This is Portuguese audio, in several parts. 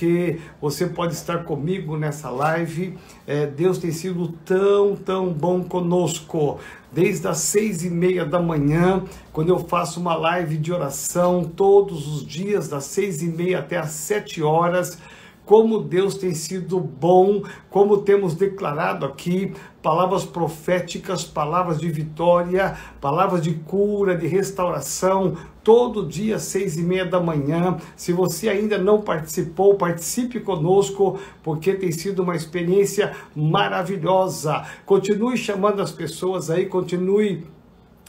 porque você pode estar comigo nessa live. É, Deus tem sido tão, tão bom conosco. Desde as seis e meia da manhã, quando eu faço uma live de oração todos os dias, das seis e meia até as sete horas como Deus tem sido bom, como temos declarado aqui, palavras proféticas, palavras de vitória, palavras de cura, de restauração, todo dia, seis e meia da manhã. Se você ainda não participou, participe conosco, porque tem sido uma experiência maravilhosa. Continue chamando as pessoas aí, continue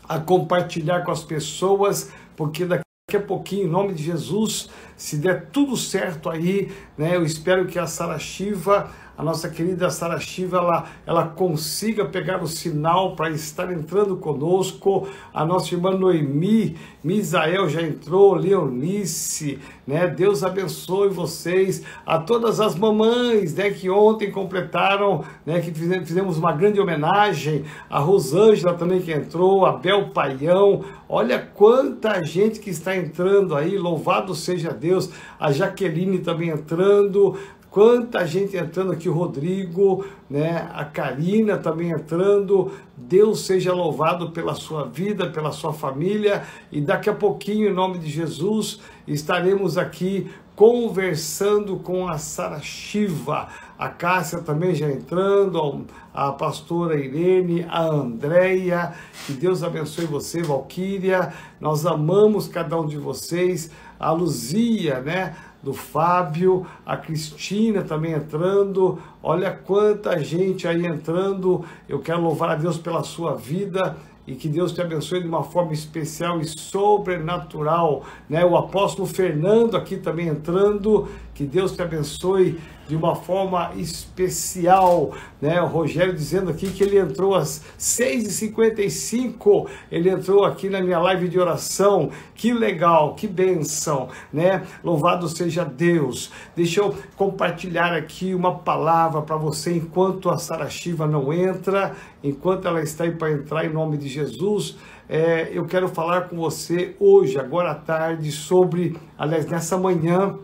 a compartilhar com as pessoas, porque daqui daqui a pouquinho, em nome de Jesus, se der tudo certo aí, né? Eu espero que a Sara Shiva a nossa querida Sara Shiva, ela, ela consiga pegar o sinal para estar entrando conosco, a nossa irmã Noemi, Misael já entrou, Leonice, né? Deus abençoe vocês, a todas as mamães, né, que ontem completaram, né, que fizemos uma grande homenagem, a Rosângela também que entrou, a Bel Paião, olha quanta gente que está entrando aí, louvado seja Deus, a Jaqueline também entrando, Quanta gente entrando aqui, o Rodrigo, né? A Karina também entrando. Deus seja louvado pela sua vida, pela sua família. E daqui a pouquinho, em nome de Jesus, estaremos aqui conversando com a Sara Shiva. A Cássia também já entrando, a pastora Irene, a Andréia. Que Deus abençoe você, Valquíria. Nós amamos cada um de vocês. A Luzia, né? Do Fábio, a Cristina também entrando. Olha quanta gente aí entrando. Eu quero louvar a Deus pela sua vida e que Deus te abençoe de uma forma especial e sobrenatural, né? O apóstolo Fernando aqui também entrando, que Deus te abençoe de uma forma especial, né? O Rogério dizendo aqui que ele entrou às 6h55, ele entrou aqui na minha live de oração, que legal, que bênção, né? Louvado seja Deus. Deixa eu compartilhar aqui uma palavra para você enquanto a Sara Shiva não entra, enquanto ela está aí para entrar em nome de Jesus. É, eu quero falar com você hoje, agora à tarde, sobre, aliás, nessa manhã,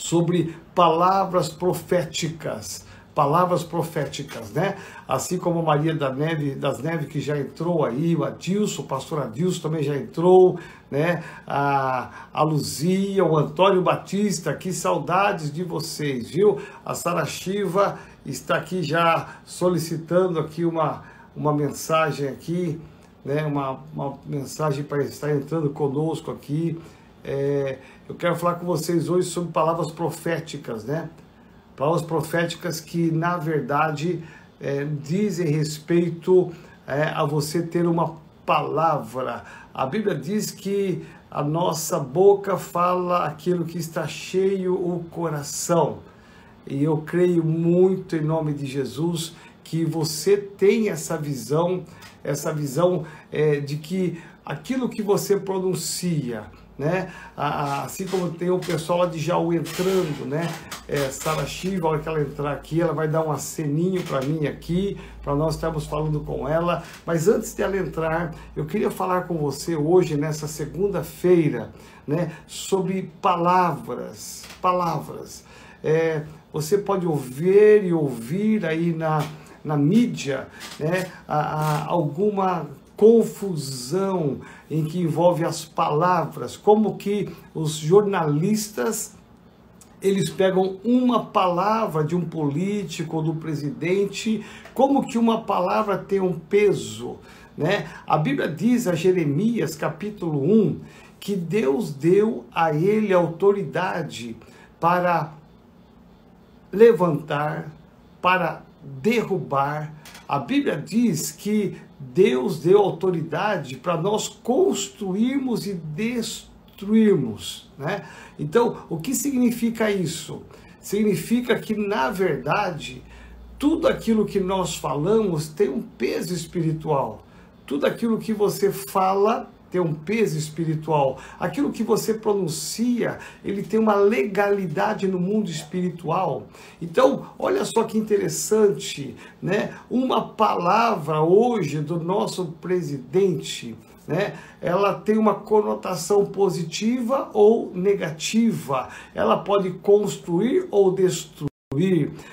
sobre palavras proféticas. Palavras proféticas, né? Assim como Maria da Neve, das Neves, que já entrou aí, o Adilson, o pastor Adilson também já entrou, né? A, a Luzia, o Antônio Batista, que saudades de vocês, viu? A Sara Shiva está aqui já solicitando aqui uma, uma mensagem aqui, né? Uma, uma mensagem para estar entrando conosco aqui. É, eu quero falar com vocês hoje sobre palavras proféticas, né? Palavras proféticas que, na verdade, é, dizem respeito é, a você ter uma palavra. A Bíblia diz que a nossa boca fala aquilo que está cheio o coração. E eu creio muito em nome de Jesus que você tem essa visão, essa visão é, de que aquilo que você pronuncia, né? Assim como tem o pessoal lá de Jaú entrando, né? É, Sara Shiva, a hora que ela entrar aqui, ela vai dar um aceninho para mim aqui, para nós estarmos falando com ela. Mas antes de ela entrar, eu queria falar com você hoje, nessa segunda-feira, né? Sobre palavras, palavras. É, você pode ouvir e ouvir aí na, na mídia, né? A, a, alguma confusão em que envolve as palavras, como que os jornalistas eles pegam uma palavra de um político do presidente, como que uma palavra tem um peso, né? A Bíblia diz a Jeremias, capítulo 1, que Deus deu a ele autoridade para levantar, para derrubar. A Bíblia diz que Deus deu autoridade para nós construirmos e destruirmos, né? Então, o que significa isso? Significa que, na verdade, tudo aquilo que nós falamos tem um peso espiritual. Tudo aquilo que você fala tem um peso espiritual. Aquilo que você pronuncia, ele tem uma legalidade no mundo espiritual. Então, olha só que interessante, né? Uma palavra hoje do nosso presidente, né? Ela tem uma conotação positiva ou negativa. Ela pode construir ou destruir.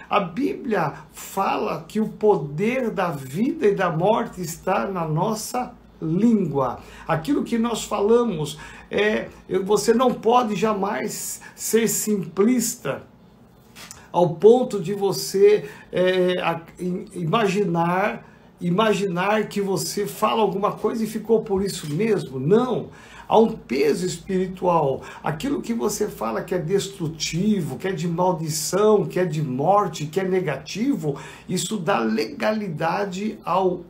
A Bíblia fala que o poder da vida e da morte está na nossa língua. Aquilo que nós falamos é, você não pode jamais ser simplista ao ponto de você é, imaginar imaginar que você fala alguma coisa e ficou por isso mesmo. Não. Há um peso espiritual. Aquilo que você fala que é destrutivo, que é de maldição, que é de morte, que é negativo, isso dá legalidade ao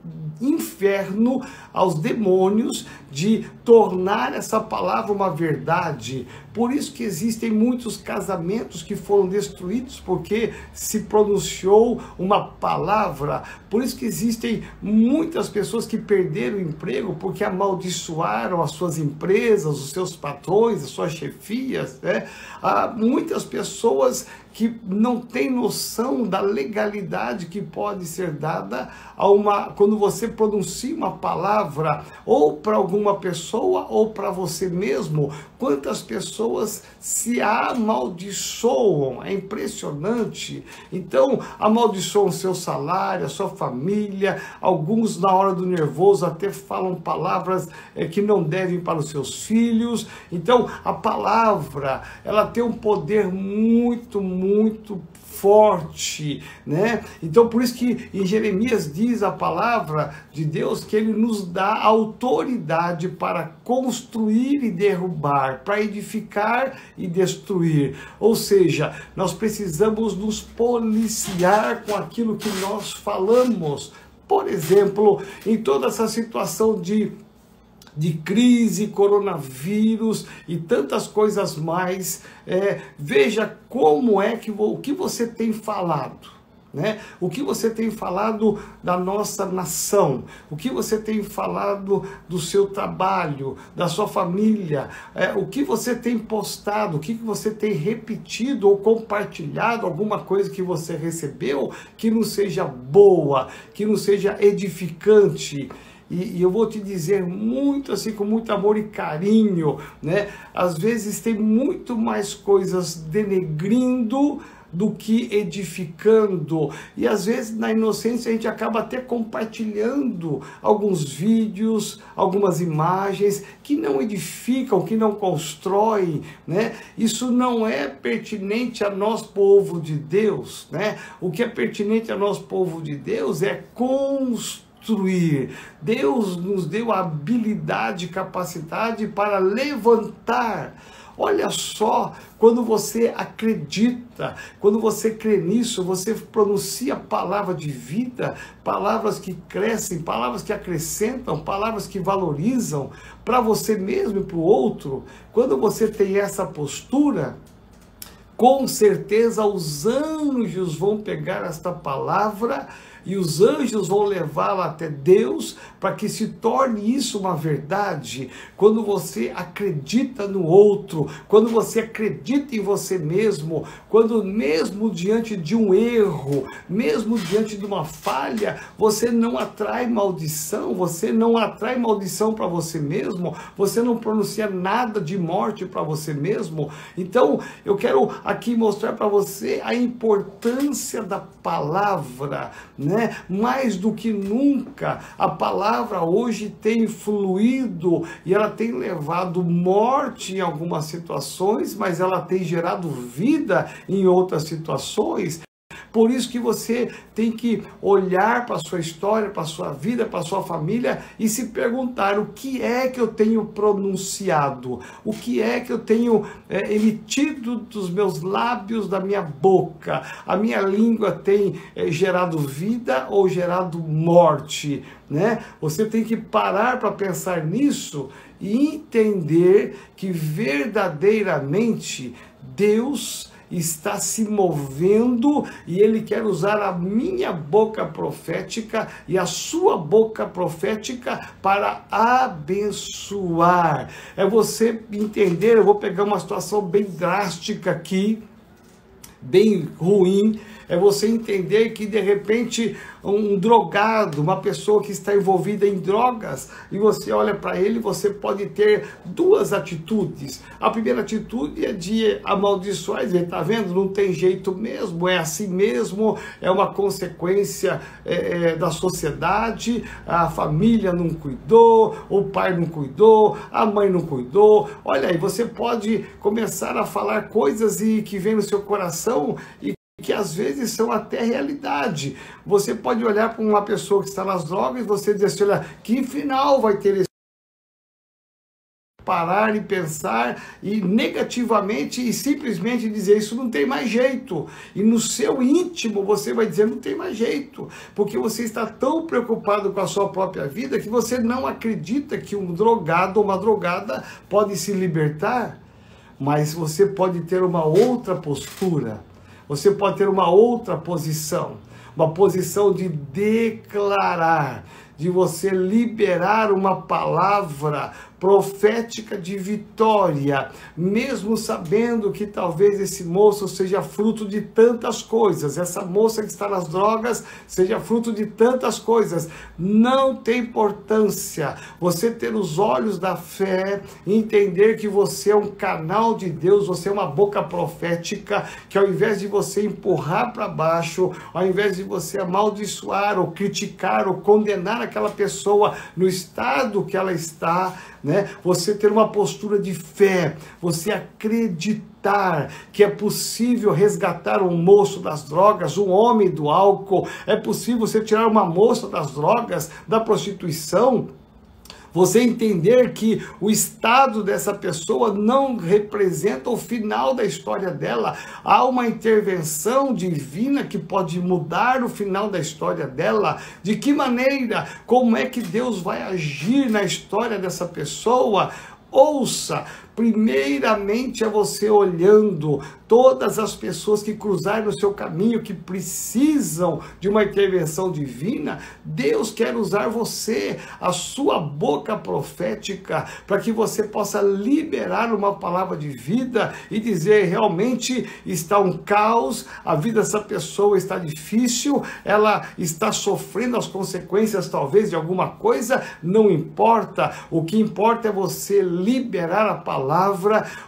inferno, aos demônios, de tornar essa palavra uma verdade. Por isso que existem muitos casamentos que foram destruídos porque se pronunciou uma palavra. Por isso que existem muitas pessoas que perderam o emprego porque amaldiçoaram as suas empresas, os seus patrões, as suas chefias. Né? Há muitas pessoas que não tem noção da legalidade que pode ser dada a uma quando você pronuncia uma palavra ou para alguma pessoa ou para você mesmo. Quantas pessoas se amaldiçoam? É impressionante. Então, amaldiçoam seu salário, a sua família. Alguns na hora do nervoso até falam palavras é, que não devem para os seus filhos. Então, a palavra, ela tem um poder muito muito forte, né? Então por isso que em Jeremias diz a palavra de Deus que ele nos dá autoridade para construir e derrubar, para edificar e destruir. Ou seja, nós precisamos nos policiar com aquilo que nós falamos. Por exemplo, em toda essa situação de de crise, coronavírus e tantas coisas mais. É, veja como é que o que você tem falado. Né? O que você tem falado da nossa nação, o que você tem falado do seu trabalho, da sua família, é, o que você tem postado, o que você tem repetido ou compartilhado, alguma coisa que você recebeu que não seja boa, que não seja edificante. E, e, eu vou te dizer muito assim, com muito amor e carinho, né? Às vezes tem muito mais coisas denegrindo do que edificando. E às vezes na inocência a gente acaba até compartilhando alguns vídeos, algumas imagens que não edificam, que não constroem, né? Isso não é pertinente a nós povo de Deus, né? O que é pertinente a nós povo de Deus é construir construir. Deus nos deu habilidade capacidade para levantar. Olha só, quando você acredita, quando você crê nisso, você pronuncia palavra de vida, palavras que crescem, palavras que acrescentam, palavras que valorizam para você mesmo e para o outro. Quando você tem essa postura, com certeza os anjos vão pegar esta palavra e os anjos vão levá-la até Deus para que se torne isso uma verdade. Quando você acredita no outro, quando você acredita em você mesmo, quando mesmo diante de um erro, mesmo diante de uma falha, você não atrai maldição, você não atrai maldição para você mesmo, você não pronuncia nada de morte para você mesmo. Então, eu quero aqui mostrar para você a importância da palavra, né? Né? Mais do que nunca, a palavra hoje tem fluído e ela tem levado morte em algumas situações, mas ela tem gerado vida em outras situações. Por isso que você tem que olhar para a sua história, para a sua vida, para a sua família e se perguntar o que é que eu tenho pronunciado, o que é que eu tenho é, emitido dos meus lábios, da minha boca. A minha língua tem é, gerado vida ou gerado morte, né? Você tem que parar para pensar nisso e entender que verdadeiramente Deus está se movendo e ele quer usar a minha boca profética e a sua boca profética para abençoar. É você entender, eu vou pegar uma situação bem drástica aqui, bem ruim, é você entender que de repente um drogado, uma pessoa que está envolvida em drogas, e você olha para ele, você pode ter duas atitudes. A primeira atitude é de amaldiçoar, dizer, tá vendo? Não tem jeito mesmo, é assim mesmo, é uma consequência é, é, da sociedade, a família não cuidou, o pai não cuidou, a mãe não cuidou. Olha aí, você pode começar a falar coisas e que vem no seu coração e que às vezes são até realidade. Você pode olhar para uma pessoa que está nas drogas e você dizer assim, olha, que final vai ter esse parar e pensar e negativamente e simplesmente dizer isso não tem mais jeito. E no seu íntimo você vai dizer não tem mais jeito, porque você está tão preocupado com a sua própria vida que você não acredita que um drogado ou uma drogada pode se libertar. Mas você pode ter uma outra postura você pode ter uma outra posição, uma posição de declarar, de você liberar uma palavra profética de vitória, mesmo sabendo que talvez esse moço seja fruto de tantas coisas, essa moça que está nas drogas seja fruto de tantas coisas. Não tem importância você ter os olhos da fé, entender que você é um canal de Deus, você é uma boca profética, que ao invés de você empurrar para baixo, ao invés de você amaldiçoar ou criticar ou condenar aquela pessoa no estado que ela está, né? Você ter uma postura de fé, você acreditar que é possível resgatar um moço das drogas, um homem do álcool, é possível você tirar uma moça das drogas, da prostituição, você entender que o estado dessa pessoa não representa o final da história dela. Há uma intervenção divina que pode mudar o final da história dela. De que maneira? Como é que Deus vai agir na história dessa pessoa? Ouça, primeiramente é você olhando todas as pessoas que cruzarem no seu caminho, que precisam de uma intervenção divina. Deus quer usar você, a sua boca profética, para que você possa liberar uma palavra de vida e dizer: realmente está um caos, a vida dessa pessoa está difícil, ela está sofrendo as consequências, talvez, de alguma coisa. Não importa, o que importa é você liberar a palavra,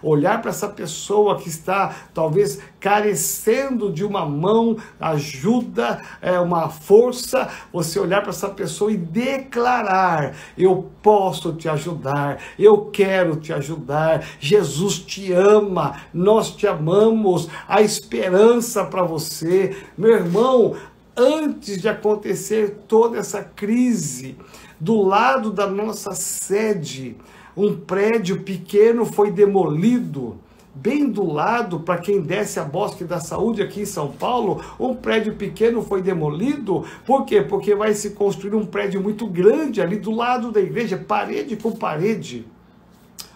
olhar para essa pessoa que está talvez carecendo de uma mão, ajuda, é, uma força, você olhar para essa pessoa e declarar: Eu posso te ajudar, eu quero te ajudar, Jesus te ama, nós te amamos, a esperança para você. Meu irmão, antes de acontecer toda essa crise, do lado da nossa sede, um prédio pequeno foi demolido. Bem do lado, para quem desce a Bosque da Saúde aqui em São Paulo, um prédio pequeno foi demolido. Por quê? Porque vai se construir um prédio muito grande ali do lado da igreja, parede com parede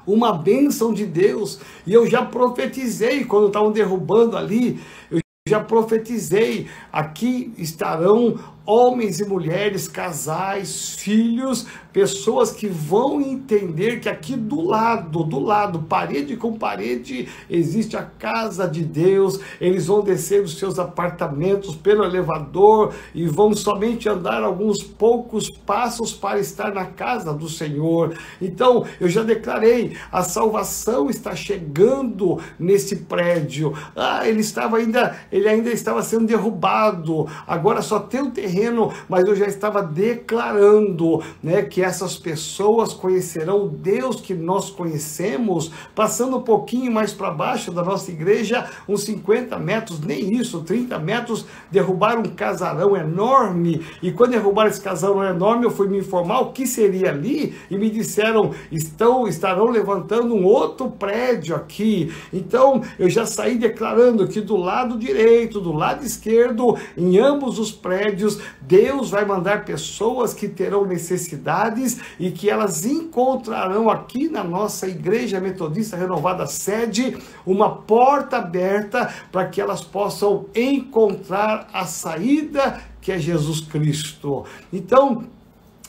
uma bênção de Deus. E eu já profetizei quando estavam derrubando ali, eu já profetizei, aqui estarão homens e mulheres, casais, filhos, pessoas que vão entender que aqui do lado, do lado, parede com parede, existe a casa de Deus. Eles vão descer dos seus apartamentos pelo elevador e vão somente andar alguns poucos passos para estar na casa do Senhor. Então, eu já declarei, a salvação está chegando nesse prédio. Ah, ele estava ainda, ele ainda estava sendo derrubado. Agora só tem o terreno, mas eu já estava declarando, né, que essas pessoas conhecerão o Deus que nós conhecemos, passando um pouquinho mais para baixo da nossa igreja, uns 50 metros, nem isso, 30 metros, derrubaram um casarão enorme. E quando derrubaram esse casarão enorme, eu fui me informar o que seria ali e me disseram: estão, estarão levantando um outro prédio aqui. Então eu já saí declarando que do lado direito, do lado esquerdo, em ambos os prédios, Deus vai mandar pessoas que terão necessidade e que elas encontrarão aqui na nossa Igreja Metodista Renovada Sede uma porta aberta para que elas possam encontrar a saída que é Jesus Cristo. Então,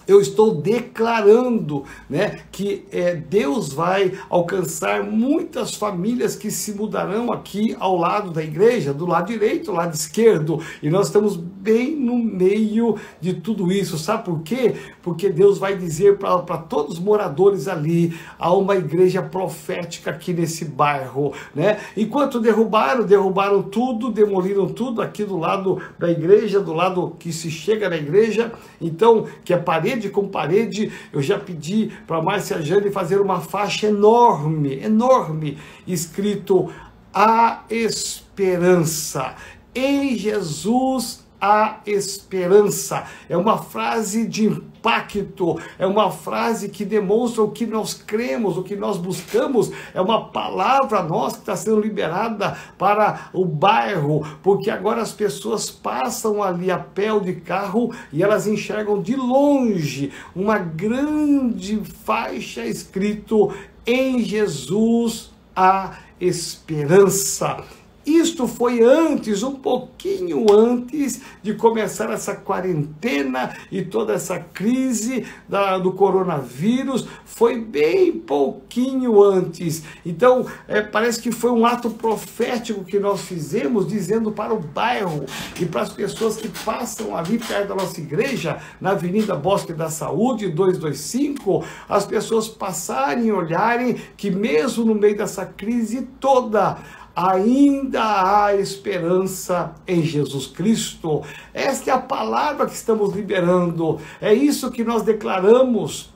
eu estou declarando né, que é, Deus vai alcançar muitas famílias que se mudarão aqui ao lado da igreja, do lado direito, do lado esquerdo, e nós estamos bem no meio de tudo isso. Sabe por quê? Porque Deus vai dizer para todos os moradores ali: há uma igreja profética aqui nesse bairro. Né? Enquanto derrubaram, derrubaram tudo, demoliram tudo aqui do lado da igreja, do lado que se chega na igreja, então, que é parede parede com parede, eu já pedi para Márcia Jane fazer uma faixa enorme, enorme, escrito A Esperança. Em Jesus a esperança. É uma frase de impacto, é uma frase que demonstra o que nós cremos, o que nós buscamos, é uma palavra nossa que está sendo liberada para o bairro, porque agora as pessoas passam ali a pé ou de carro e elas enxergam de longe uma grande faixa escrito em Jesus a esperança. Isto foi antes, um pouquinho antes de começar essa quarentena e toda essa crise da, do coronavírus, foi bem pouquinho antes. Então, é, parece que foi um ato profético que nós fizemos, dizendo para o bairro e para as pessoas que passam ali perto da nossa igreja, na Avenida Bosque da Saúde, 225, as pessoas passarem e olharem que, mesmo no meio dessa crise toda, ainda há esperança em Jesus Cristo. Esta é a palavra que estamos liberando, é isso que nós declaramos.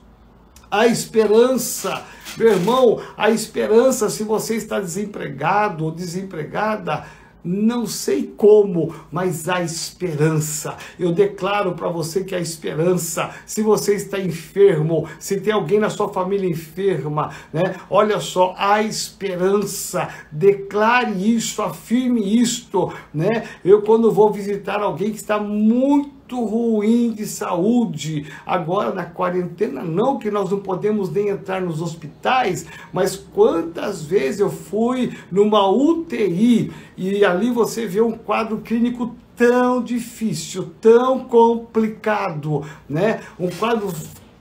A esperança, meu irmão, a esperança, se você está desempregado ou desempregada, não sei como, mas há esperança. Eu declaro para você que há esperança. Se você está enfermo, se tem alguém na sua família enferma, né? Olha só, há esperança. Declare isso, afirme isto, né? Eu quando vou visitar alguém que está muito muito ruim de saúde. Agora na quarentena não, que nós não podemos nem entrar nos hospitais, mas quantas vezes eu fui numa UTI e ali você vê um quadro clínico tão difícil, tão complicado, né? Um quadro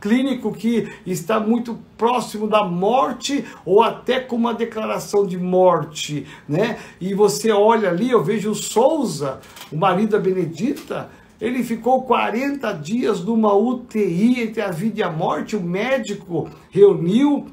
clínico que está muito próximo da morte ou até com uma declaração de morte, né? E você olha ali, eu vejo o Souza, o marido da Benedita, ele ficou 40 dias numa UTI entre a vida e a morte. O médico reuniu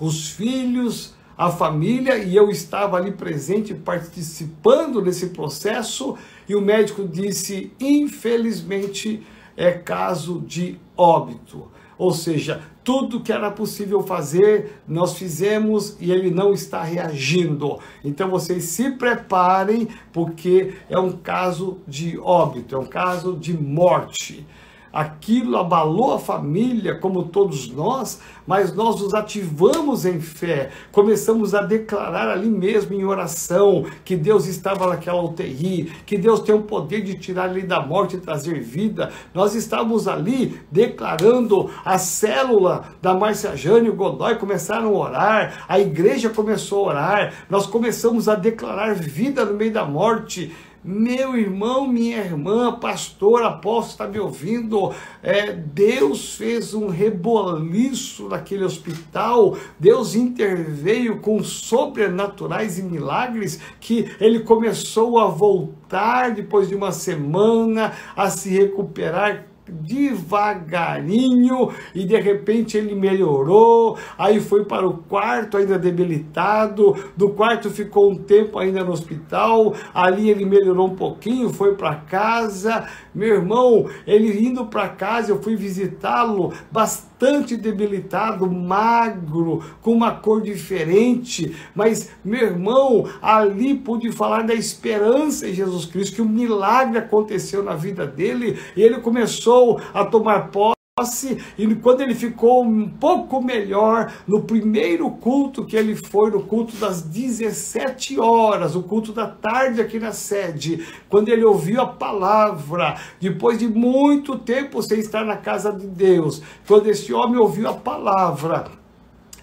os filhos, a família, e eu estava ali presente, participando desse processo. E o médico disse: infelizmente, é caso de óbito. Ou seja, tudo que era possível fazer, nós fizemos e ele não está reagindo. Então vocês se preparem, porque é um caso de óbito, é um caso de morte. Aquilo abalou a família, como todos nós, mas nós nos ativamos em fé, começamos a declarar ali mesmo em oração que Deus estava naquela UTI, que Deus tem o poder de tirar ele da morte e trazer vida. Nós estávamos ali declarando a célula da Marcia Jane e o Godoy começaram a orar, a igreja começou a orar, nós começamos a declarar vida no meio da morte. Meu irmão, minha irmã, pastor, apóstolo, está me ouvindo? É, Deus fez um reboliço naquele hospital, Deus interveio com sobrenaturais e milagres que ele começou a voltar depois de uma semana, a se recuperar devagarinho e de repente ele melhorou, aí foi para o quarto ainda debilitado, do quarto ficou um tempo ainda no hospital, ali ele melhorou um pouquinho, foi para casa, meu irmão, ele indo para casa, eu fui visitá-lo, bastante debilitado, magro, com uma cor diferente, mas meu irmão, ali pude falar da esperança em Jesus Cristo, que um milagre aconteceu na vida dele, e ele começou a tomar posse e quando ele ficou um pouco melhor no primeiro culto que ele foi, no culto das 17 horas, o culto da tarde aqui na sede, quando ele ouviu a palavra, depois de muito tempo sem estar na casa de Deus, quando esse homem ouviu a palavra,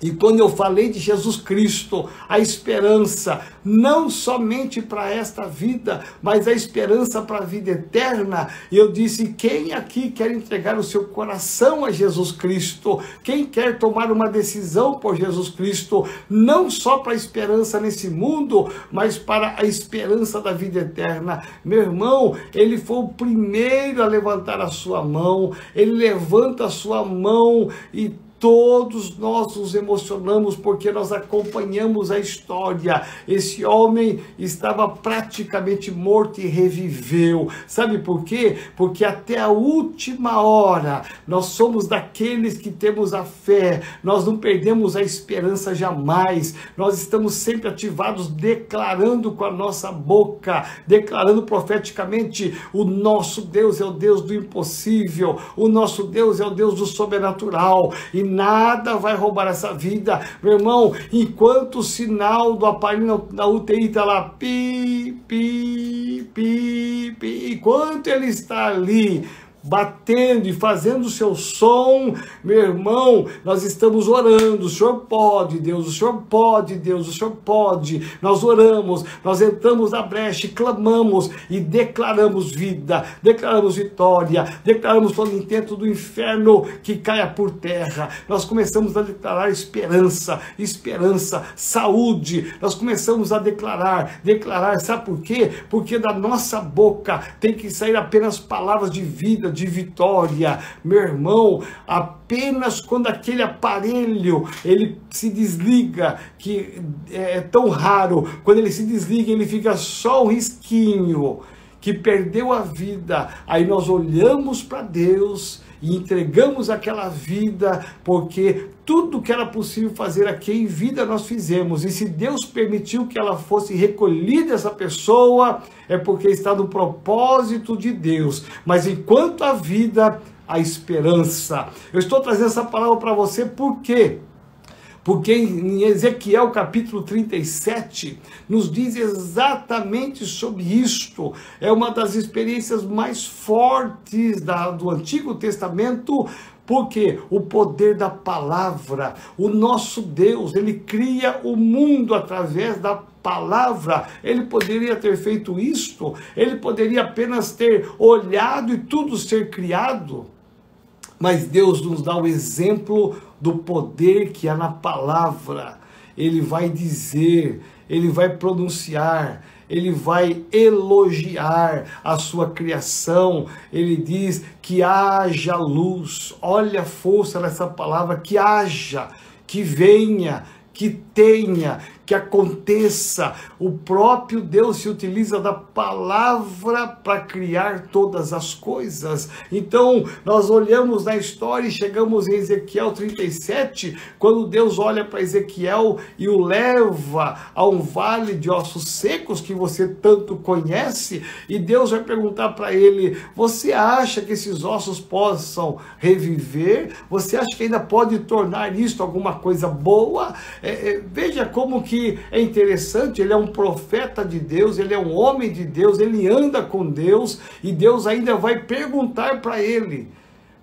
E quando eu falei de Jesus Cristo, a esperança, não somente para esta vida, mas a esperança para a vida eterna, eu disse: quem aqui quer entregar o seu coração a Jesus Cristo? Quem quer tomar uma decisão por Jesus Cristo, não só para a esperança nesse mundo, mas para a esperança da vida eterna? Meu irmão, ele foi o primeiro a levantar a sua mão, ele levanta a sua mão e Todos nós nos emocionamos porque nós acompanhamos a história. Esse homem estava praticamente morto e reviveu. Sabe por quê? Porque até a última hora nós somos daqueles que temos a fé, nós não perdemos a esperança jamais. Nós estamos sempre ativados, declarando com a nossa boca, declarando profeticamente: o nosso Deus é o Deus do impossível, o nosso Deus é o Deus do sobrenatural. E nada vai roubar essa vida. Meu irmão, enquanto o sinal do aparelho na UTI está lá, pi, pi, pi, pi, enquanto ele está ali, batendo e fazendo o seu som, meu irmão, nós estamos orando. O Senhor pode, Deus, o Senhor pode, Deus, o Senhor pode. Nós oramos, nós entramos na brecha, clamamos e declaramos vida, declaramos vitória, declaramos todo intento do inferno que caia por terra. Nós começamos a declarar esperança, esperança, saúde. Nós começamos a declarar, declarar, sabe por quê? Porque da nossa boca tem que sair apenas palavras de vida, de vitória. Meu irmão, apenas quando aquele aparelho ele se desliga, que é tão raro, quando ele se desliga, ele fica só um risquinho que perdeu a vida. Aí nós olhamos para Deus e entregamos aquela vida, porque tudo que era possível fazer aqui em vida nós fizemos. E se Deus permitiu que ela fosse recolhida, essa pessoa, é porque está no propósito de Deus. Mas enquanto a vida, a esperança. Eu estou trazendo essa palavra para você porque porque em Ezequiel capítulo 37 nos diz exatamente sobre isto. É uma das experiências mais fortes da, do Antigo Testamento, porque o poder da palavra, o nosso Deus, ele cria o mundo através da palavra. Ele poderia ter feito isto, ele poderia apenas ter olhado e tudo ser criado. Mas Deus nos dá o exemplo do poder que há na palavra. Ele vai dizer, ele vai pronunciar, ele vai elogiar a sua criação. Ele diz que haja luz. Olha a força dessa palavra, que haja, que venha, que tenha, que aconteça. O próprio Deus se utiliza da palavra para criar todas as coisas. Então, nós olhamos na história e chegamos em Ezequiel 37, quando Deus olha para Ezequiel e o leva a um vale de ossos secos que você tanto conhece, e Deus vai perguntar para ele: Você acha que esses ossos possam reviver? Você acha que ainda pode tornar isto alguma coisa boa? É, é, veja como que que é interessante, ele é um profeta de Deus, ele é um homem de Deus, ele anda com Deus e Deus ainda vai perguntar para ele.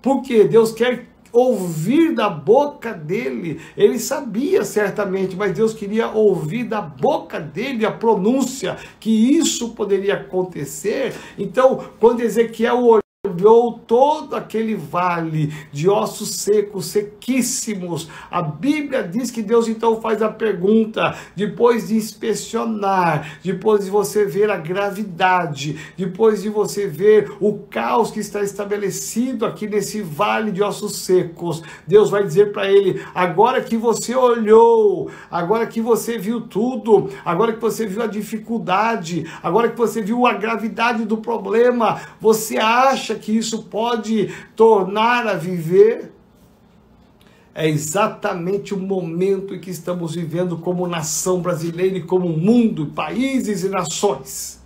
Porque Deus quer ouvir da boca dele. Ele sabia certamente, mas Deus queria ouvir da boca dele a pronúncia que isso poderia acontecer. Então, quando Ezequiel olhou todo aquele vale de ossos secos, sequíssimos. A Bíblia diz que Deus então faz a pergunta, depois de inspecionar, depois de você ver a gravidade, depois de você ver o caos que está estabelecido aqui nesse vale de ossos secos, Deus vai dizer para ele: agora que você olhou, agora que você viu tudo, agora que você viu a dificuldade, agora que você viu a gravidade do problema, você acha que isso pode tornar a viver, é exatamente o momento em que estamos vivendo como nação brasileira e como mundo, países e nações.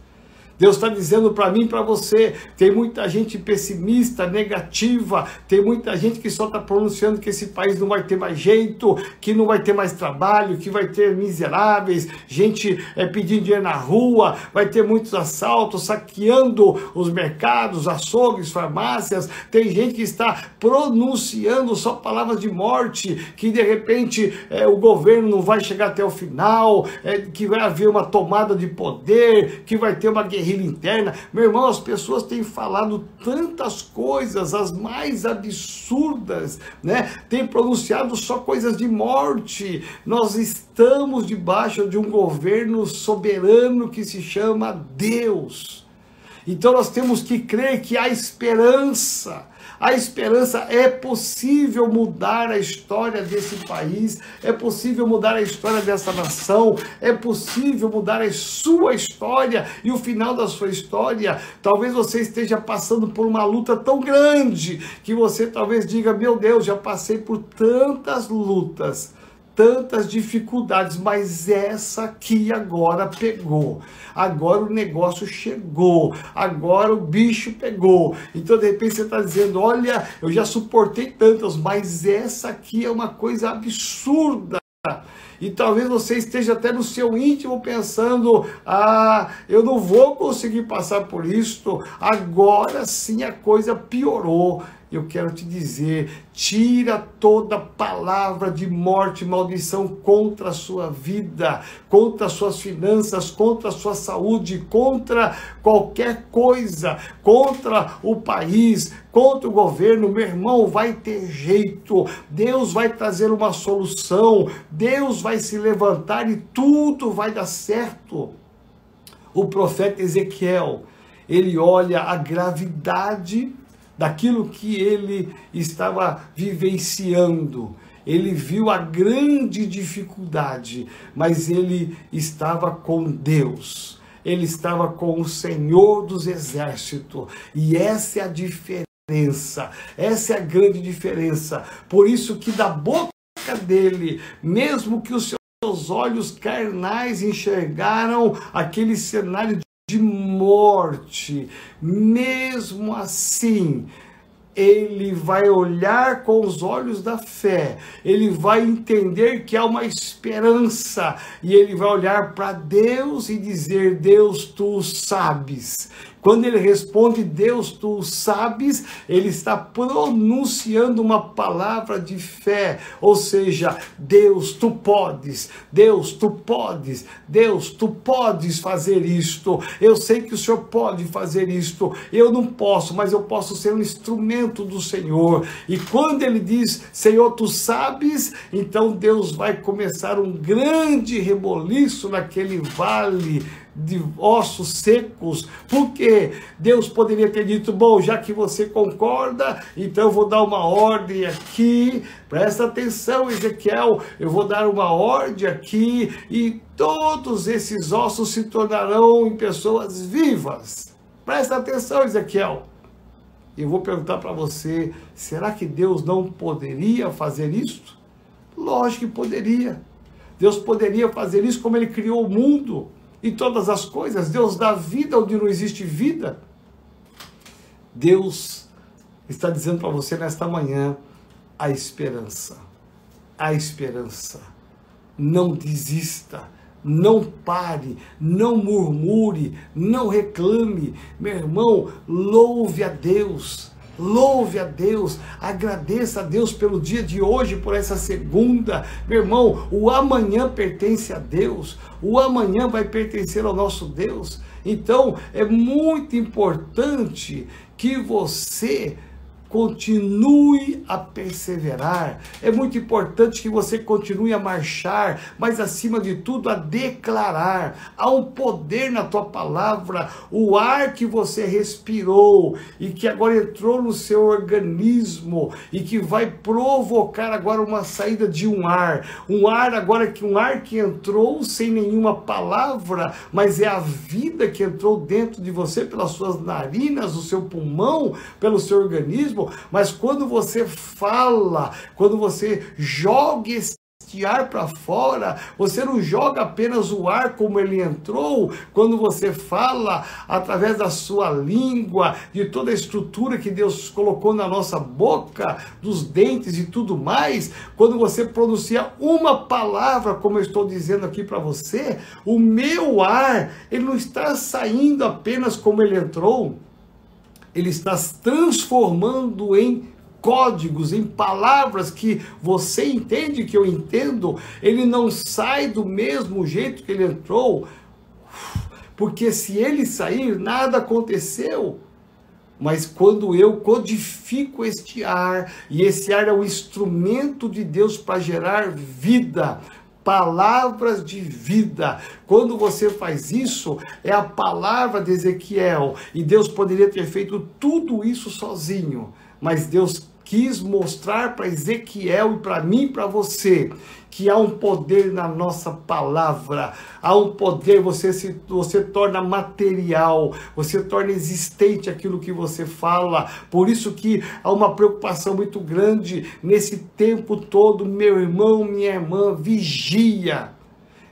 Deus está dizendo para mim e para você: tem muita gente pessimista, negativa, tem muita gente que só está pronunciando que esse país não vai ter mais jeito, que não vai ter mais trabalho, que vai ter miseráveis, gente é, pedindo dinheiro na rua, vai ter muitos assaltos, saqueando os mercados, açougues, farmácias. Tem gente que está pronunciando só palavras de morte, que de repente é, o governo não vai chegar até o final, é, que vai haver uma tomada de poder, que vai ter uma guerrilha interna. Meu irmão, as pessoas têm falado tantas coisas, as mais absurdas, né? Tem pronunciado só coisas de morte. Nós estamos debaixo de um governo soberano que se chama Deus. Então nós temos que crer que há esperança. A esperança é possível mudar a história desse país, é possível mudar a história dessa nação, é possível mudar a sua história e o final da sua história. Talvez você esteja passando por uma luta tão grande que você talvez diga: Meu Deus, já passei por tantas lutas tantas dificuldades, mas essa aqui agora pegou. Agora o negócio chegou. Agora o bicho pegou. Então de repente você está dizendo: olha, eu já suportei tantas, mas essa aqui é uma coisa absurda. E talvez você esteja até no seu íntimo pensando: ah, eu não vou conseguir passar por isto. Agora sim a coisa piorou eu quero te dizer: tira toda palavra de morte maldição contra a sua vida, contra as suas finanças, contra a sua saúde, contra qualquer coisa, contra o país, contra o governo. Meu irmão, vai ter jeito. Deus vai trazer uma solução. Deus vai se levantar e tudo vai dar certo. O profeta Ezequiel, ele olha a gravidade daquilo que ele estava vivenciando. Ele viu a grande dificuldade, mas ele estava com Deus. Ele estava com o Senhor dos Exércitos. E essa é a diferença. Essa é a grande diferença. Por isso que da boca dele, mesmo que os seus olhos carnais enxergaram aquele cenário de morte, mesmo assim, ele vai olhar com os olhos da fé, ele vai entender que há uma esperança. E ele vai olhar para Deus e dizer: Deus, tu sabes. Quando ele responde, Deus, tu sabes, ele está pronunciando uma palavra de fé, ou seja, Deus, tu podes, Deus, tu podes, Deus, tu podes fazer isto. Eu sei que o Senhor pode fazer isto. Eu não posso, mas eu posso ser um instrumento do Senhor. E quando ele diz, Senhor, tu sabes, então Deus vai começar um grande reboliço naquele vale de ossos secos, porque Deus poderia ter dito: bom, já que você concorda, então eu vou dar uma ordem aqui, presta atenção, Ezequiel, eu vou dar uma ordem aqui e todos esses ossos se tornarão em pessoas vivas. Presta atenção, Ezequiel. Eu vou perguntar para você: será que Deus não poderia fazer isso? Lógico que poderia. Deus poderia fazer isso como ele criou o mundo e todas as coisas. Deus dá vida onde não existe vida. Deus está dizendo para você nesta manhã a esperança. A esperança. Não desista. Não pare, não murmure, não reclame. Meu irmão, louve a Deus Louve a Deus, agradeça a Deus pelo dia de hoje, por essa segunda. Meu irmão, o amanhã pertence a Deus, o amanhã vai pertencer ao nosso Deus. Então, é muito importante que você continue a perseverar. É muito importante que você continue a marchar, mas acima de tudo a declarar. Há um poder na tua palavra, o ar que você respirou e que agora entrou no seu organismo e que vai provocar agora uma saída de um ar. Um ar agora que um ar que entrou sem nenhuma palavra, mas é a vida que entrou dentro de você pelas suas narinas, o seu pulmão, pelo seu organismo mas quando você fala, quando você joga esse ar para fora, você não joga apenas o ar como ele entrou, quando você fala através da sua língua, de toda a estrutura que Deus colocou na nossa boca, dos dentes e tudo mais, quando você pronuncia uma palavra, como eu estou dizendo aqui para você, o meu ar, ele não está saindo apenas como ele entrou, ele está transformando em códigos, em palavras que você entende que eu entendo, ele não sai do mesmo jeito que ele entrou, porque se ele sair, nada aconteceu. Mas quando eu codifico este ar, e esse ar é o instrumento de Deus para gerar vida, palavras de vida. Quando você faz isso, é a palavra de Ezequiel. E Deus poderia ter feito tudo isso sozinho, mas Deus quis mostrar para Ezequiel e para mim e para você que há um poder na nossa palavra, há um poder, você se você torna material, você torna existente aquilo que você fala. Por isso que há uma preocupação muito grande nesse tempo todo, meu irmão, minha irmã, vigia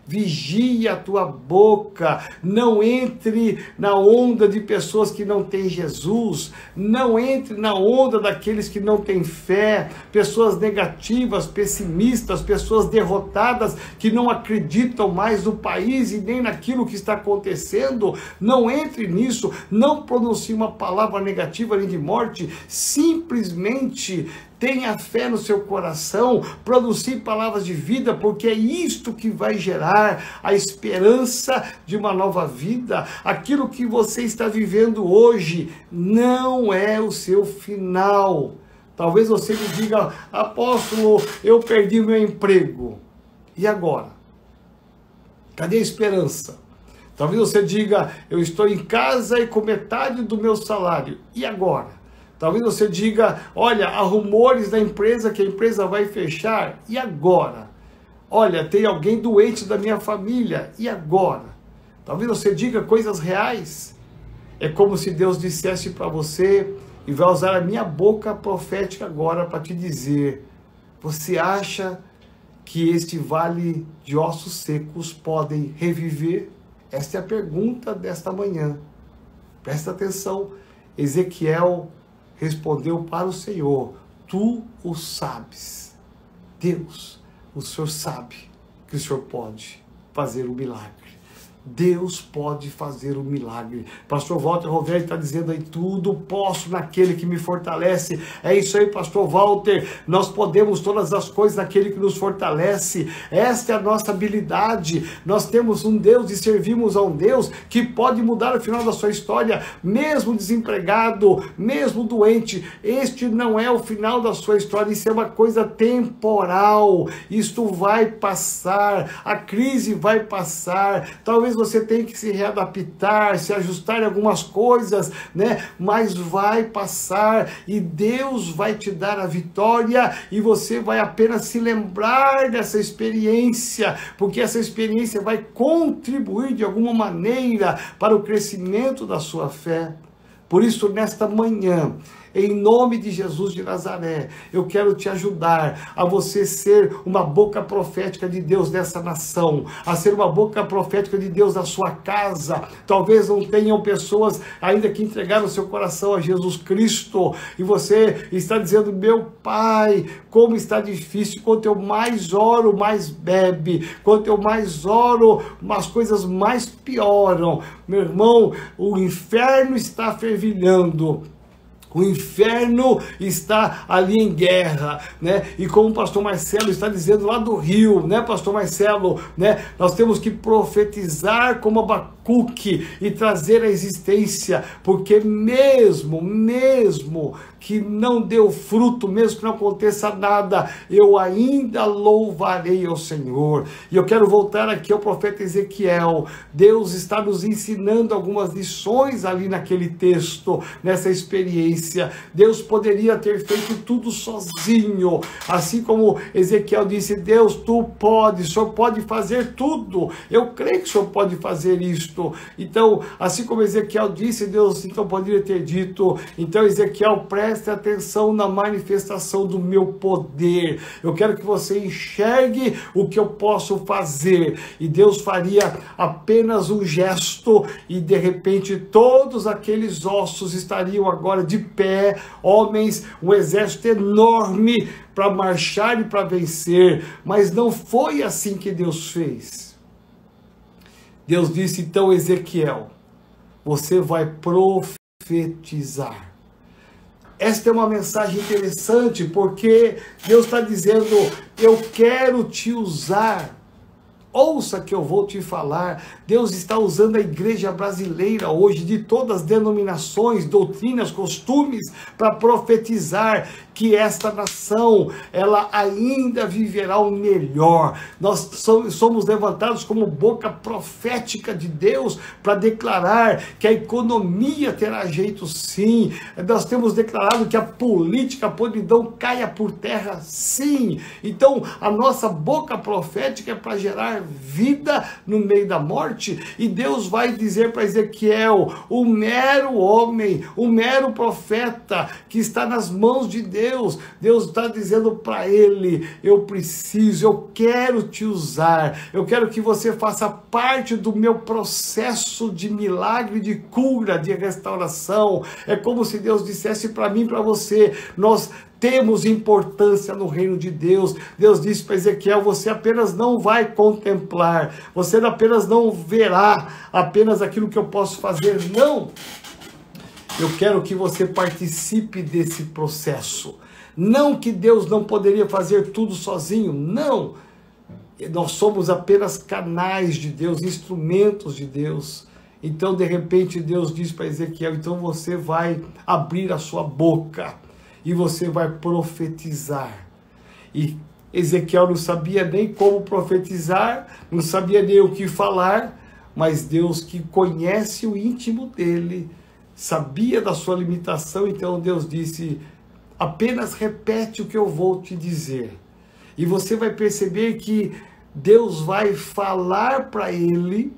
vigia a tua boca, não entre na onda de pessoas que não têm Jesus, não entre na onda daqueles que não têm fé, pessoas negativas, pessimistas, pessoas derrotadas que não acreditam mais no país e nem naquilo que está acontecendo. Não entre nisso, não pronuncie uma palavra negativa nem de morte, simplesmente Tenha fé no seu coração, produzir palavras de vida, porque é isto que vai gerar a esperança de uma nova vida. Aquilo que você está vivendo hoje não é o seu final. Talvez você me diga, apóstolo, eu perdi meu emprego. E agora? Cadê a esperança? Talvez você diga, eu estou em casa e com metade do meu salário. E agora? Talvez você diga: olha, há rumores da empresa que a empresa vai fechar, e agora? Olha, tem alguém doente da minha família, e agora? Talvez você diga coisas reais. É como se Deus dissesse para você, e vai usar a minha boca profética agora para te dizer: você acha que este vale de ossos secos podem reviver? Esta é a pergunta desta manhã. Presta atenção. Ezequiel respondeu para o Senhor: Tu o sabes. Deus, o Senhor sabe que o Senhor pode fazer um milagre. Deus pode fazer o um milagre. Pastor Walter Roveri está dizendo aí: tudo posso naquele que me fortalece. É isso aí, Pastor Walter. Nós podemos todas as coisas naquele que nos fortalece. Esta é a nossa habilidade. Nós temos um Deus e servimos a um Deus que pode mudar o final da sua história, mesmo desempregado, mesmo doente. Este não é o final da sua história, isso é uma coisa temporal. Isto vai passar, a crise vai passar. Talvez você tem que se readaptar, se ajustar em algumas coisas, né? Mas vai passar e Deus vai te dar a vitória e você vai apenas se lembrar dessa experiência, porque essa experiência vai contribuir de alguma maneira para o crescimento da sua fé. Por isso, nesta manhã, em nome de Jesus de Nazaré, eu quero te ajudar a você ser uma boca profética de Deus dessa nação, a ser uma boca profética de Deus da sua casa. Talvez não tenham pessoas ainda que entregaram seu coração a Jesus Cristo e você está dizendo: Meu Pai, como está difícil. Quanto eu mais oro, mais bebe. Quanto eu mais oro, as coisas mais pioram. Meu irmão, o inferno está fervilhando. O inferno está ali em guerra, né? E como o pastor Marcelo está dizendo lá do Rio, né, pastor Marcelo, né? Nós temos que profetizar como Abacuque e trazer a existência, porque mesmo, mesmo que não deu fruto, mesmo que não aconteça nada, eu ainda louvarei ao Senhor. E eu quero voltar aqui ao profeta Ezequiel. Deus está nos ensinando algumas lições ali naquele texto, nessa experiência. Deus poderia ter feito tudo sozinho. Assim como Ezequiel disse: Deus, tu podes, o Senhor pode fazer tudo. Eu creio que o Senhor pode fazer isto. Então, assim como Ezequiel disse, Deus então poderia ter dito: então, Ezequiel, preste atenção na manifestação do meu poder. Eu quero que você enxergue o que eu posso fazer. E Deus faria apenas um gesto e de repente todos aqueles ossos estariam agora de pé, homens, um exército enorme para marchar e para vencer, mas não foi assim que Deus fez. Deus disse então Ezequiel: você vai profetizar. Esta é uma mensagem interessante porque Deus está dizendo: eu quero te usar Ouça que eu vou te falar. Deus está usando a igreja brasileira hoje, de todas as denominações, doutrinas, costumes, para profetizar que esta nação, ela ainda viverá o melhor. Nós somos levantados como boca profética de Deus para declarar que a economia terá jeito sim. Nós temos declarado que a política, a podridão caia por terra sim. Então, a nossa boca profética é para gerar vida no meio da morte. E Deus vai dizer para Ezequiel, o mero homem, o mero profeta que está nas mãos de Deus, Deus. Está dizendo para ele: eu preciso, eu quero te usar, eu quero que você faça parte do meu processo de milagre, de cura, de restauração. É como se Deus dissesse para mim, para você: nós temos importância no reino de Deus. Deus disse para Ezequiel: você apenas não vai contemplar, você apenas não verá apenas aquilo que eu posso fazer, não. Eu quero que você participe desse processo. Não que Deus não poderia fazer tudo sozinho, não. Nós somos apenas canais de Deus, instrumentos de Deus. Então, de repente, Deus diz para Ezequiel: então você vai abrir a sua boca e você vai profetizar. E Ezequiel não sabia nem como profetizar, não sabia nem o que falar, mas Deus que conhece o íntimo dele, sabia da sua limitação, então Deus disse: apenas repete o que eu vou te dizer. E você vai perceber que Deus vai falar para ele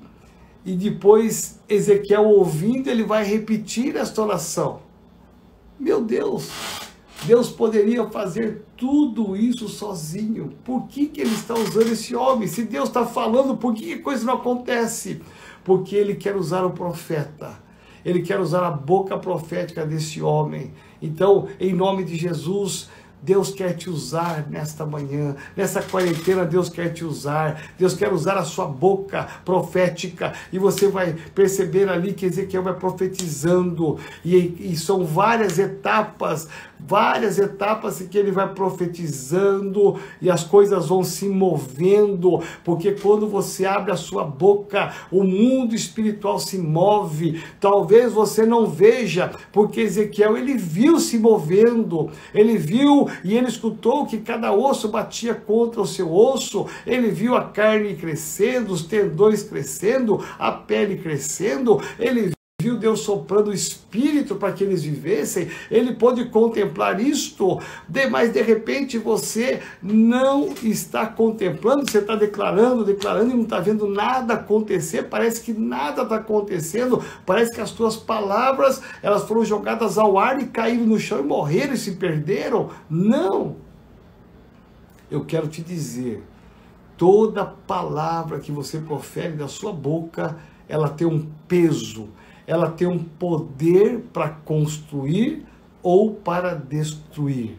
e depois Ezequiel ouvindo, ele vai repetir esta oração. Meu Deus, Deus poderia fazer tudo isso sozinho. Por que, que ele está usando esse homem? Se Deus está falando, por que, que coisa não acontece? Porque ele quer usar o profeta. Ele quer usar a boca profética desse homem então, em nome de Jesus, Deus quer te usar nesta manhã, nessa quarentena, Deus quer te usar, Deus quer usar a sua boca profética, e você vai perceber ali que Ezequiel vai profetizando, e, e são várias etapas várias etapas em que ele vai profetizando e as coisas vão se movendo, porque quando você abre a sua boca, o mundo espiritual se move. Talvez você não veja, porque Ezequiel ele viu se movendo, ele viu e ele escutou que cada osso batia contra o seu osso, ele viu a carne crescendo, os tendões crescendo, a pele crescendo, ele viu Deus soprando o Espírito para que eles vivessem, ele pôde contemplar isto, mas de repente você não está contemplando, você está declarando, declarando e não está vendo nada acontecer, parece que nada está acontecendo, parece que as tuas palavras elas foram jogadas ao ar e caíram no chão e morreram e se perderam. Não! Eu quero te dizer, toda palavra que você profere da sua boca, ela tem um peso, ela tem um poder para construir ou para destruir.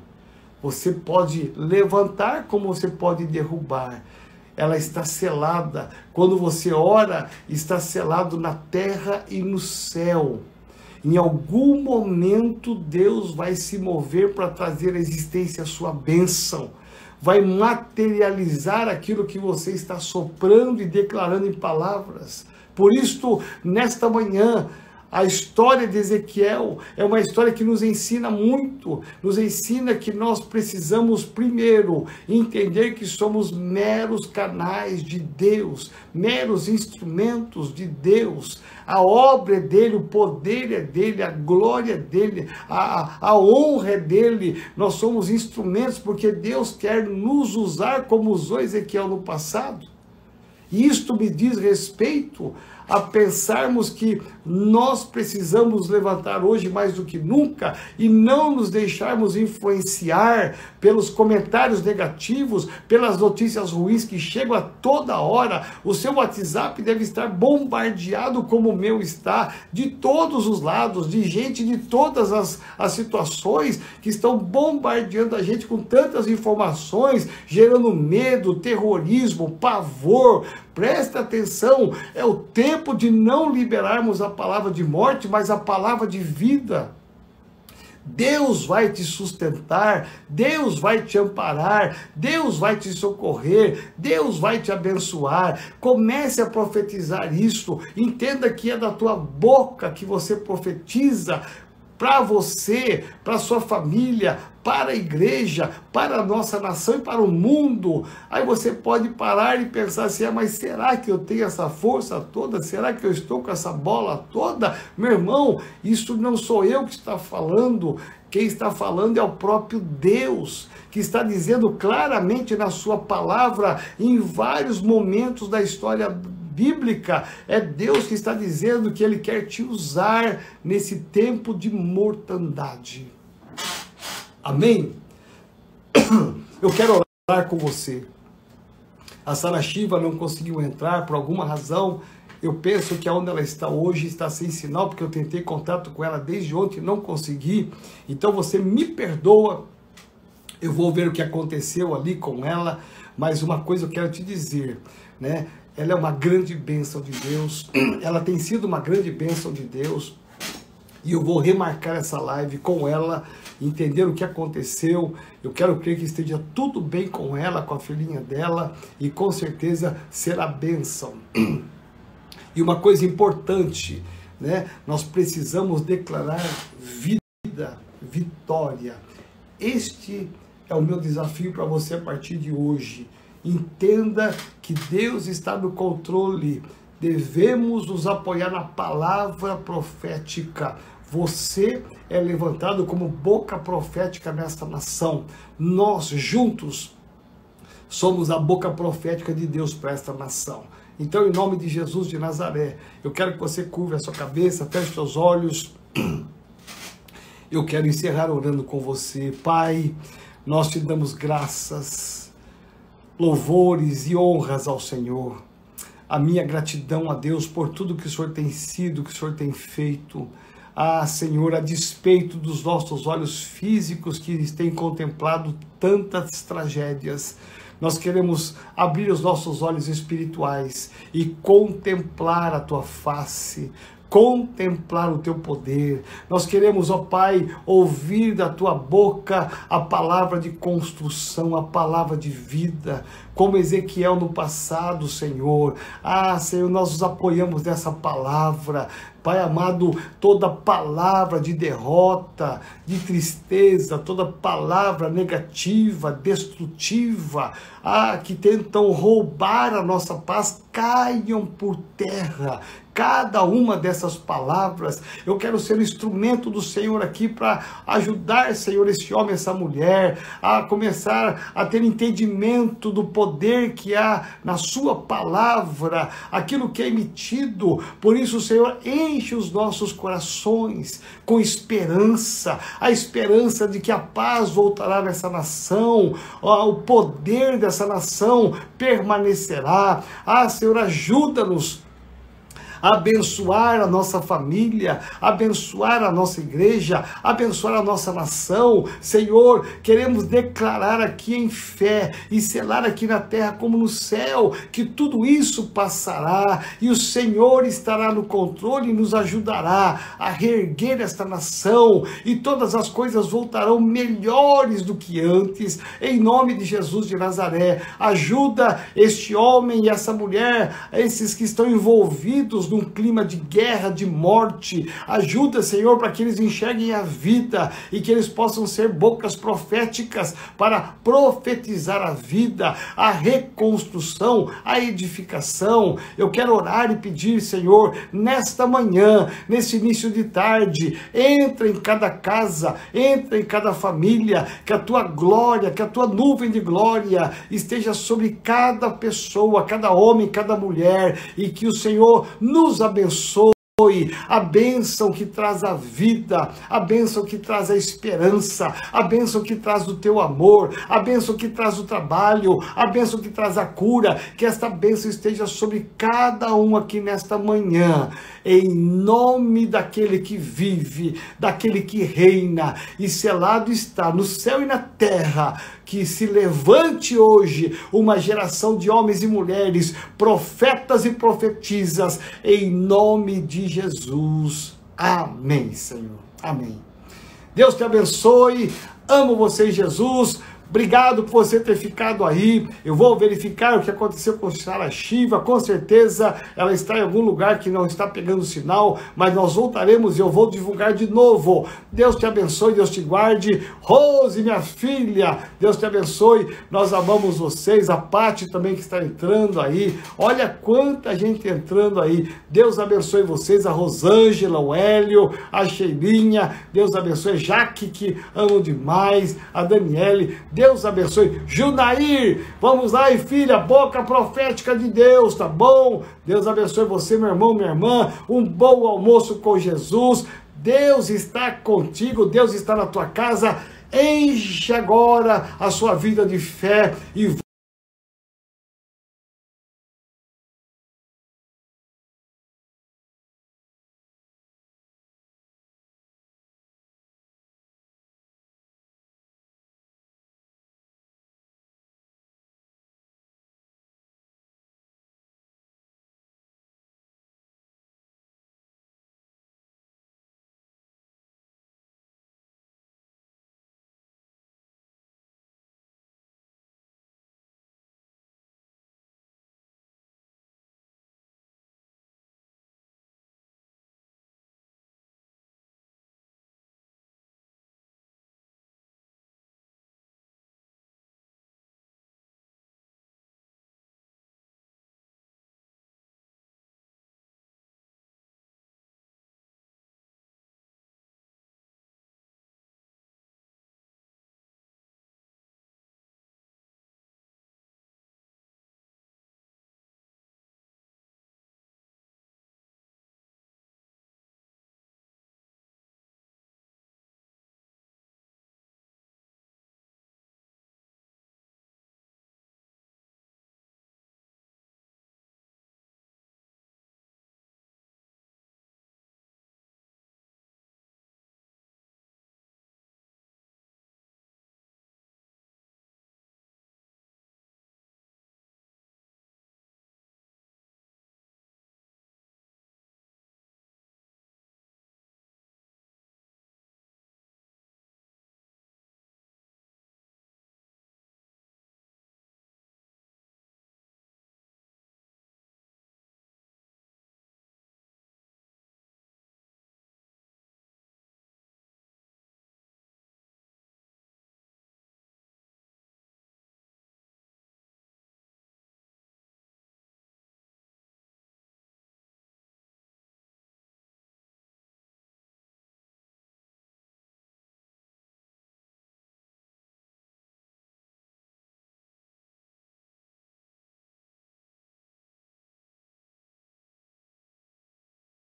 Você pode levantar como você pode derrubar. Ela está selada. Quando você ora, está selado na terra e no céu. Em algum momento Deus vai se mover para trazer à existência a sua bênção. Vai materializar aquilo que você está soprando e declarando em palavras. Por isso, nesta manhã, A história de Ezequiel é uma história que nos ensina muito, nos ensina que nós precisamos, primeiro, entender que somos meros canais de Deus, meros instrumentos de Deus. A obra é dele, o poder é dele, a glória é dele, a, a honra é dele. Nós somos instrumentos porque Deus quer nos usar como usou Ezequiel no passado. Isto me diz respeito a pensarmos que nós precisamos levantar hoje mais do que nunca e não nos deixarmos influenciar pelos comentários negativos, pelas notícias ruins que chegam a toda hora. O seu WhatsApp deve estar bombardeado como o meu está, de todos os lados, de gente de todas as, as situações que estão bombardeando a gente com tantas informações, gerando medo, terrorismo, pavor. Presta atenção, é o tempo de não liberarmos a palavra de morte, mas a palavra de vida. Deus vai te sustentar, Deus vai te amparar, Deus vai te socorrer, Deus vai te abençoar. Comece a profetizar isso. Entenda que é da tua boca que você profetiza para você, para sua família, para a igreja, para a nossa nação e para o mundo. Aí você pode parar e pensar assim: ah, mas será que eu tenho essa força toda? Será que eu estou com essa bola toda? Meu irmão, isso não sou eu que está falando. Quem está falando é o próprio Deus, que está dizendo claramente na sua palavra, em vários momentos da história bíblica, é Deus que está dizendo que Ele quer te usar nesse tempo de mortandade. Amém? Eu quero orar com você. A Sara Shiva não conseguiu entrar por alguma razão. Eu penso que aonde ela está hoje está sem sinal, porque eu tentei contato com ela desde ontem não consegui. Então você me perdoa. Eu vou ver o que aconteceu ali com ela, mas uma coisa eu quero te dizer, né? Ela é uma grande bênção de Deus. Ela tem sido uma grande bênção de Deus. E eu vou remarcar essa live com ela entender o que aconteceu. Eu quero crer que esteja tudo bem com ela, com a filhinha dela, e com certeza será bênção. E uma coisa importante, né? Nós precisamos declarar vida, vitória. Este é o meu desafio para você a partir de hoje. Entenda que Deus está no controle. Devemos nos apoiar na palavra profética. Você é levantado como boca profética nesta nação. Nós juntos somos a boca profética de Deus para esta nação. Então, em nome de Jesus de Nazaré, eu quero que você curva a sua cabeça, feche seus olhos. Eu quero encerrar orando com você. Pai, nós te damos graças, louvores e honras ao Senhor. A minha gratidão a Deus por tudo que o Senhor tem sido, que o Senhor tem feito. Ah, Senhor, a despeito dos nossos olhos físicos que têm contemplado tantas tragédias, nós queremos abrir os nossos olhos espirituais e contemplar a tua face, contemplar o teu poder. Nós queremos, ó Pai, ouvir da tua boca a palavra de construção, a palavra de vida, como Ezequiel no passado, Senhor. Ah, Senhor, nós nos apoiamos nessa palavra. Pai amado, toda palavra de derrota, de tristeza, toda palavra negativa, destrutiva, ah, que tentam roubar a nossa paz, caiam por terra. Cada uma dessas palavras, eu quero ser instrumento do Senhor aqui para ajudar, Senhor, esse homem, essa mulher, a começar a ter entendimento do poder que há na Sua palavra, aquilo que é emitido. Por isso, Senhor, enche os nossos corações com esperança, a esperança de que a paz voltará nessa nação, o poder dessa nação permanecerá. Ah, Senhor, ajuda-nos abençoar a nossa família, abençoar a nossa igreja, abençoar a nossa nação. Senhor, queremos declarar aqui em fé e selar aqui na terra como no céu que tudo isso passará e o Senhor estará no controle e nos ajudará a reerguer esta nação e todas as coisas voltarão melhores do que antes. Em nome de Jesus de Nazaré, ajuda este homem e essa mulher, esses que estão envolvidos num clima de guerra, de morte. Ajuda, Senhor, para que eles enxerguem a vida e que eles possam ser bocas proféticas para profetizar a vida, a reconstrução, a edificação. Eu quero orar e pedir, Senhor, nesta manhã, nesse início de tarde, entra em cada casa, entra em cada família, que a tua glória, que a tua nuvem de glória esteja sobre cada pessoa, cada homem, cada mulher, e que o Senhor nos abençoe a bênção que traz a vida, a bênção que traz a esperança, a bênção que traz o teu amor, a bênção que traz o trabalho, a bênção que traz a cura, que esta bênção esteja sobre cada um aqui nesta manhã, em nome daquele que vive, daquele que reina, e selado está no céu e na terra, que se levante hoje uma geração de homens e mulheres, profetas e profetizas, em nome de Jesus. Amém, Senhor. Amém. Deus te abençoe. Amo você, Jesus. Obrigado por você ter ficado aí. Eu vou verificar o que aconteceu com Sara Shiva. Com certeza ela está em algum lugar que não está pegando sinal, mas nós voltaremos e eu vou divulgar de novo. Deus te abençoe, Deus te guarde. Rose, minha filha, Deus te abençoe. Nós amamos vocês. A Pati também que está entrando aí. Olha quanta gente entrando aí. Deus abençoe vocês. A Rosângela, o Hélio, a Cheirinha. Deus abençoe. Jaque, que amo demais. A Daniele. Deus abençoe. Junair, vamos lá, e filha, boca profética de Deus, tá bom? Deus abençoe você, meu irmão, minha irmã. Um bom almoço com Jesus. Deus está contigo, Deus está na tua casa. Enche agora a sua vida de fé e